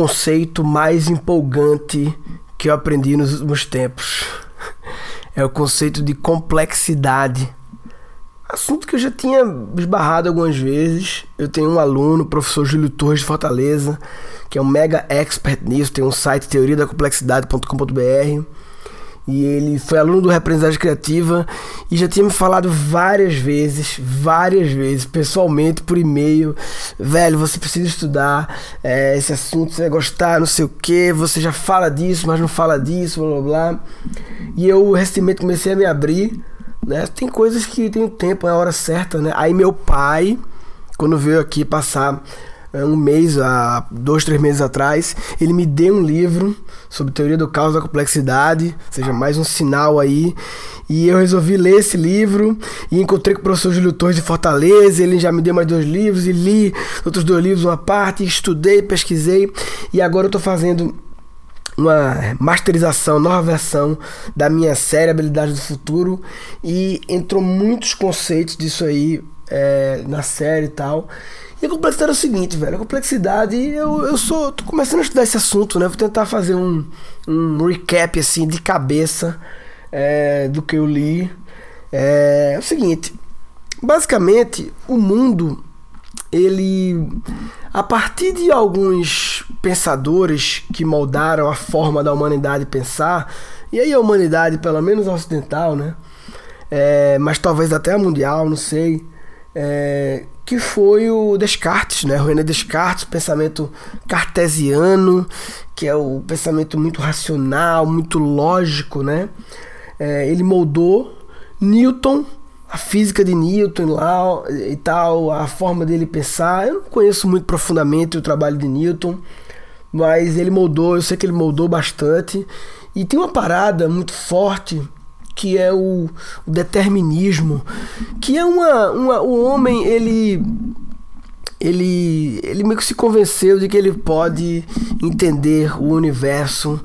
conceito mais empolgante que eu aprendi nos últimos tempos. É o conceito de complexidade. Assunto que eu já tinha esbarrado algumas vezes. Eu tenho um aluno, o professor Júlio Torres de Fortaleza, que é um mega expert nisso, tem um site teoria da complexidade.com.br e ele foi aluno do Representante Criativa e já tinha me falado várias vezes, várias vezes, pessoalmente, por e-mail, velho, você precisa estudar é, esse assunto, você vai gostar, não sei o que, você já fala disso, mas não fala disso, blá blá blá. E eu recentemente comecei a me abrir, né? Tem coisas que tem o tempo, é a hora certa, né? Aí meu pai, quando veio aqui passar um mês, há dois, três meses atrás, ele me deu um livro sobre teoria do caos da complexidade, ou seja, mais um sinal aí. E eu resolvi ler esse livro e encontrei com o professor Júlio Torres de Fortaleza. Ele já me deu mais dois livros e li outros dois livros, uma parte, estudei, pesquisei. E agora eu estou fazendo uma masterização, nova versão da minha série Habilidade do Futuro. E entrou muitos conceitos disso aí é, na série e tal. E a complexidade é o seguinte, velho. A complexidade, eu, eu sou. tô começando a estudar esse assunto, né? Vou tentar fazer um, um recap, assim, de cabeça é, do que eu li. É, é o seguinte. Basicamente, o mundo, ele. A partir de alguns pensadores que moldaram a forma da humanidade pensar, e aí a humanidade, pelo menos a ocidental, né? É, mas talvez até a mundial, não sei. É, que foi o Descartes, né? René Descartes, o pensamento cartesiano, que é o pensamento muito racional, muito lógico, né? É, ele moldou Newton, a física de Newton lá e tal, a forma dele pensar. Eu não conheço muito profundamente o trabalho de Newton, mas ele moldou, eu sei que ele moldou bastante. E tem uma parada muito forte que é o, o determinismo, que é uma, uma o homem ele ele, ele meio que se convenceu de que ele pode entender o universo,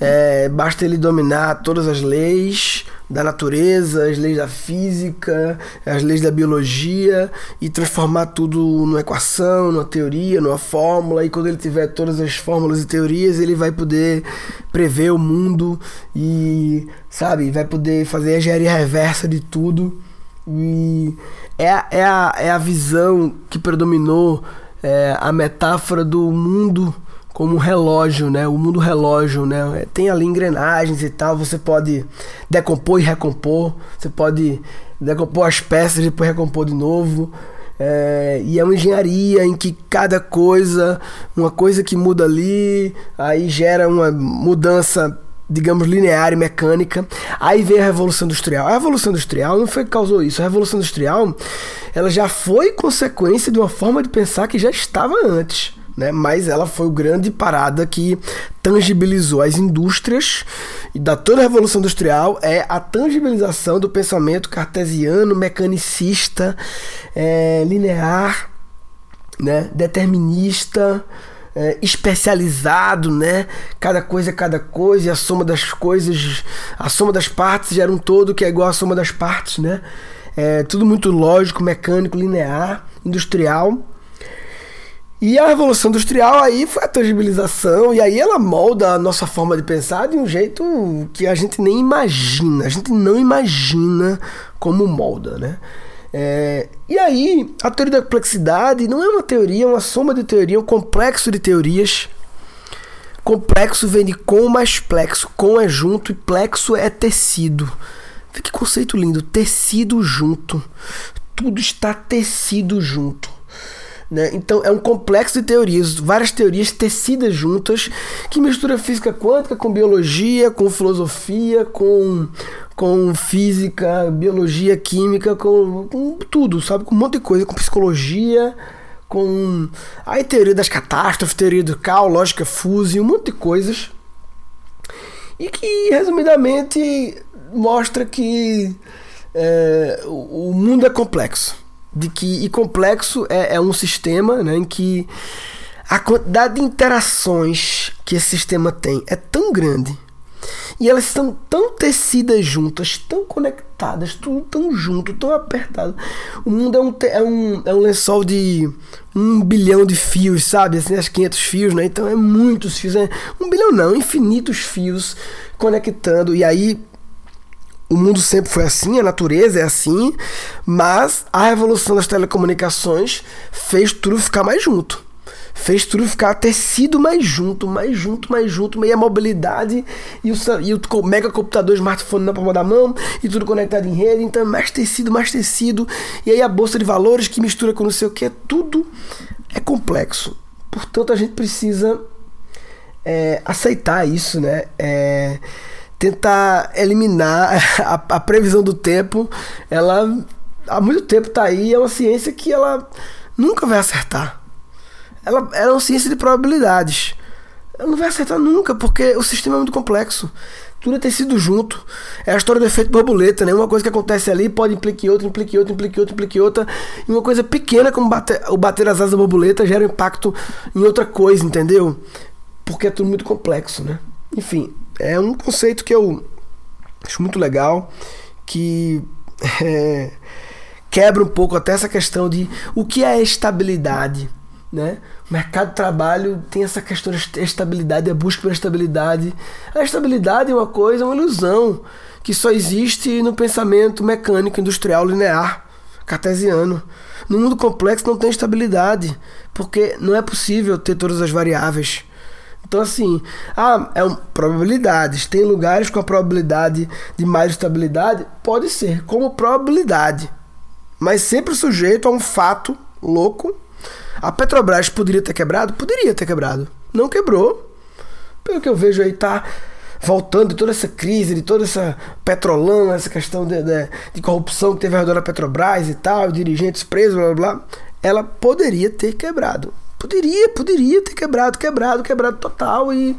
é, basta ele dominar todas as leis da natureza, as leis da física, as leis da biologia e transformar tudo numa equação, numa teoria, numa fórmula. E quando ele tiver todas as fórmulas e teorias, ele vai poder prever o mundo e, sabe, vai poder fazer a engenharia reversa de tudo. E é, é, a, é a visão que predominou é, a metáfora do mundo como um relógio, né? O mundo relógio, né? Tem ali engrenagens e tal, você pode decompor e recompor, você pode decompor as peças e depois recompor de novo. É, e é uma engenharia em que cada coisa, uma coisa que muda ali, aí gera uma mudança digamos, linear e mecânica. Aí veio a Revolução Industrial. A Revolução Industrial não foi que causou isso. A Revolução Industrial ela já foi consequência de uma forma de pensar que já estava antes. Né? Mas ela foi o grande parada que tangibilizou as indústrias e da toda a Revolução Industrial é a tangibilização do pensamento cartesiano, mecanicista, é, linear, né? determinista, é, especializado, né? Cada coisa é cada coisa, e a soma das coisas, a soma das partes gera um todo que é igual à soma das partes, né? É tudo muito lógico, mecânico, linear, industrial. E a Revolução Industrial aí foi a tangibilização, e aí ela molda a nossa forma de pensar de um jeito que a gente nem imagina, a gente não imagina como molda, né? É, e aí, a teoria da complexidade não é uma teoria, é uma soma de teoria, é um complexo de teorias. Complexo vem de com mais plexo. Com é junto e plexo é tecido. Que conceito lindo. Tecido junto. Tudo está tecido junto. Né? Então é um complexo de teorias, várias teorias tecidas juntas, que mistura física quântica com biologia, com filosofia, com, com física, biologia, química, com, com tudo, sabe? Com um monte de coisa, com psicologia, com a teoria das catástrofes, teoria do caos, lógica fuse, um monte de coisas. E que, resumidamente, mostra que é, o mundo é complexo de que e complexo é, é um sistema né, em que a quantidade de interações que esse sistema tem é tão grande E elas estão tão tecidas juntas, tão conectadas, tudo tão junto, tão apertado. O mundo é um, é um, é um lençol de um bilhão de fios, sabe? Assim, as 500 fios, né? Então é muitos fios. É um bilhão não, infinitos fios conectando. E aí o mundo sempre foi assim, a natureza é assim, mas a revolução das telecomunicações fez tudo ficar mais junto fez tudo ficar tecido mais junto, mais junto, mais junto, e a mobilidade e o, e o mega computador smartphone na palma da mão e tudo conectado em rede, então mais tecido, mais tecido, e aí a bolsa de valores que mistura com não sei o que, tudo é complexo. Portanto, a gente precisa é, aceitar isso, né? É, tentar eliminar a, a previsão do tempo, ela há muito tempo está aí, é uma ciência que ela nunca vai acertar ela, ela é uma ciência de probabilidades. Ela não vai acertar nunca, porque o sistema é muito complexo. Tudo é tecido junto. É a história do efeito borboleta, né? Uma coisa que acontece ali pode implicar outra, implicar outra, implicar outra, implicar outra. E uma coisa pequena como bater, o bater as asas da borboleta gera impacto em outra coisa, entendeu? Porque é tudo muito complexo, né? Enfim, é um conceito que eu acho muito legal, que é, quebra um pouco até essa questão de o que é estabilidade né? O mercado de trabalho tem essa questão de estabilidade, a busca pela estabilidade. A estabilidade é uma coisa, uma ilusão que só existe no pensamento mecânico, industrial, linear, cartesiano. No mundo complexo não tem estabilidade, porque não é possível ter todas as variáveis. Então, assim, ah, é um, probabilidades. Tem lugares com a probabilidade de mais estabilidade? Pode ser, como probabilidade. Mas sempre sujeito a um fato louco a Petrobras poderia ter quebrado? Poderia ter quebrado. Não quebrou. Pelo que eu vejo aí, tá voltando de toda essa crise, de toda essa petrolão, essa questão de, de, de corrupção que teve ao redor da Petrobras e tal, dirigentes presos, blá blá blá. Ela poderia ter quebrado. Poderia, poderia ter quebrado, quebrado, quebrado total. E.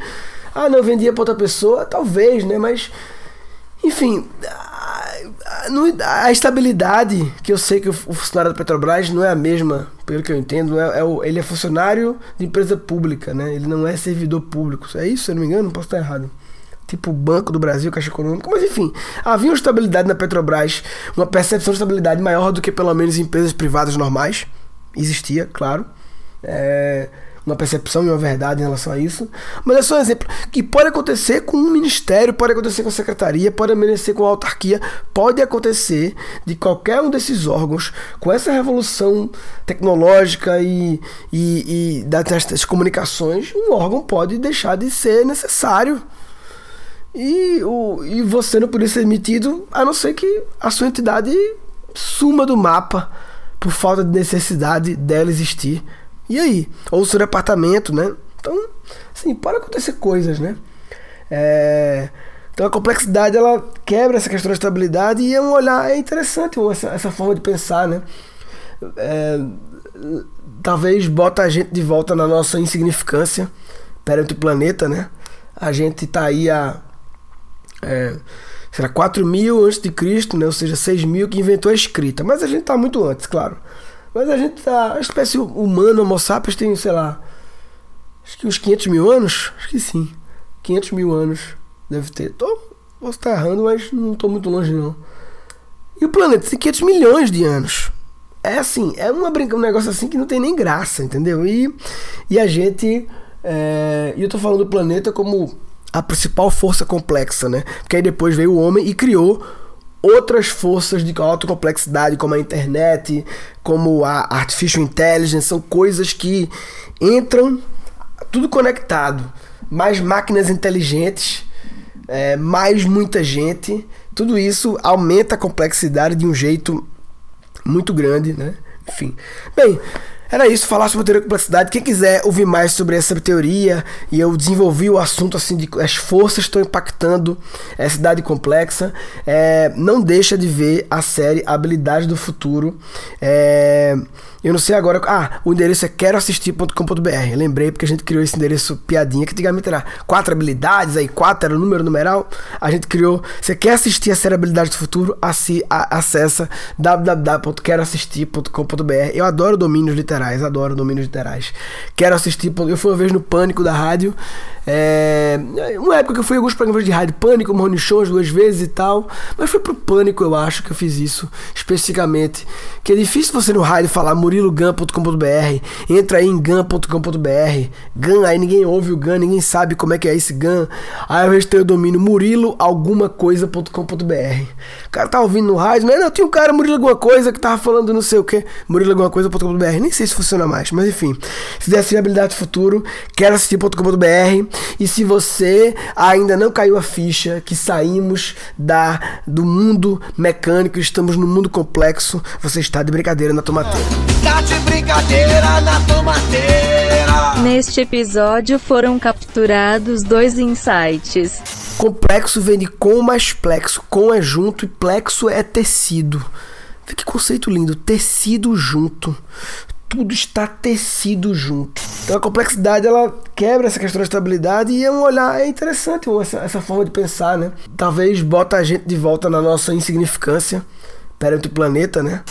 Ah, não vendia para outra pessoa? Talvez, né? Mas. Enfim, a estabilidade, que eu sei que o funcionário da Petrobras não é a mesma, pelo que eu entendo, é, é o, ele é funcionário de empresa pública, né? Ele não é servidor público. É isso, se eu não me engano, não posso estar errado. Tipo Banco do Brasil, Caixa Econômica, mas enfim, havia uma estabilidade na Petrobras, uma percepção de estabilidade maior do que pelo menos em empresas privadas normais. Existia, claro. É, uma percepção e uma verdade em relação a isso. Mas é só um exemplo que pode acontecer com um ministério, pode acontecer com a secretaria, pode acontecer com a autarquia, pode acontecer de qualquer um desses órgãos, com essa revolução tecnológica e, e, e das, das comunicações, um órgão pode deixar de ser necessário. E, o, e você não poderia ser emitido a não ser que a sua entidade suma do mapa por falta de necessidade dela existir. E aí? Ou o seu departamento, né? Então, assim, pode acontecer coisas, né? É... Então a complexidade ela quebra essa questão da estabilidade e é um olhar é interessante essa, essa forma de pensar, né? É... Talvez bota a gente de volta na nossa insignificância perante o planeta, né? A gente tá aí a é, será 4 mil antes de Cristo, né? Ou seja, 6 mil que inventou a escrita. Mas a gente tá muito antes, claro. Mas a gente tá. A espécie humana, Homo sapiens, tem, sei lá. Acho que uns 500 mil anos? Acho que sim. 500 mil anos deve ter. Tô, posso estar errando, mas não tô muito longe não. E o planeta tem 500 milhões de anos. É assim, é uma brinca, um negócio assim que não tem nem graça, entendeu? E, e a gente. É, e eu tô falando do planeta como a principal força complexa, né? Porque aí depois veio o homem e criou outras forças de alta complexidade, como a internet, como a artificial intelligence, são coisas que entram tudo conectado. Mais máquinas inteligentes, é, mais muita gente, tudo isso aumenta a complexidade de um jeito muito grande, né? Enfim. Bem, era isso, falar sobre a teoria da complexidade. Quem quiser ouvir mais sobre essa teoria, e eu desenvolvi o assunto assim de as forças estão impactando essa cidade complexa, é, não deixa de ver a série Habilidade do Futuro. É, eu não sei agora. Ah, o endereço é queroassistir.com.br. Lembrei porque a gente criou esse endereço piadinha que antigamente era quatro habilidades, aí quatro era o número numeral. A gente criou. Você quer assistir a série Habilidades do Futuro? A, acessa www.queroassistir.com.br. Eu adoro domínios literais, adoro domínios literais. Quero assistir. Eu fui uma vez no Pânico da rádio. É, uma época que eu fui alguns programas de rádio Pânico, Rony Shows duas vezes e tal, mas foi pro Pânico, eu acho que eu fiz isso especificamente. Que é difícil você no rádio falar murilogan.com.br, entra aí em gan.com.br, gan, aí ninguém ouve o gan, ninguém sabe como é que é esse gan. Aí eu registrei o domínio muriloalgumacoisa.com.br. O cara tá ouvindo no rádio, não, tinha um cara Murilo alguma coisa que tava falando não sei o que, muriloalgumacoisa.com.br, nem sei se funciona mais, mas enfim. Se der habilidade futuro, quero assistir.com.br e se você ainda não caiu a ficha que saímos da do mundo mecânico, estamos no mundo complexo, você está de brincadeira na tomateira. Tá de brincadeira na tomateira. Neste episódio foram capturados dois insights. Complexo vem de com mais plexo, com é junto e plexo é tecido. Que conceito lindo, tecido junto tudo está tecido junto. Então a complexidade ela quebra essa questão da estabilidade e é um olhar é interessante essa, essa forma de pensar, né? Talvez bota a gente de volta na nossa insignificância perante o planeta, né?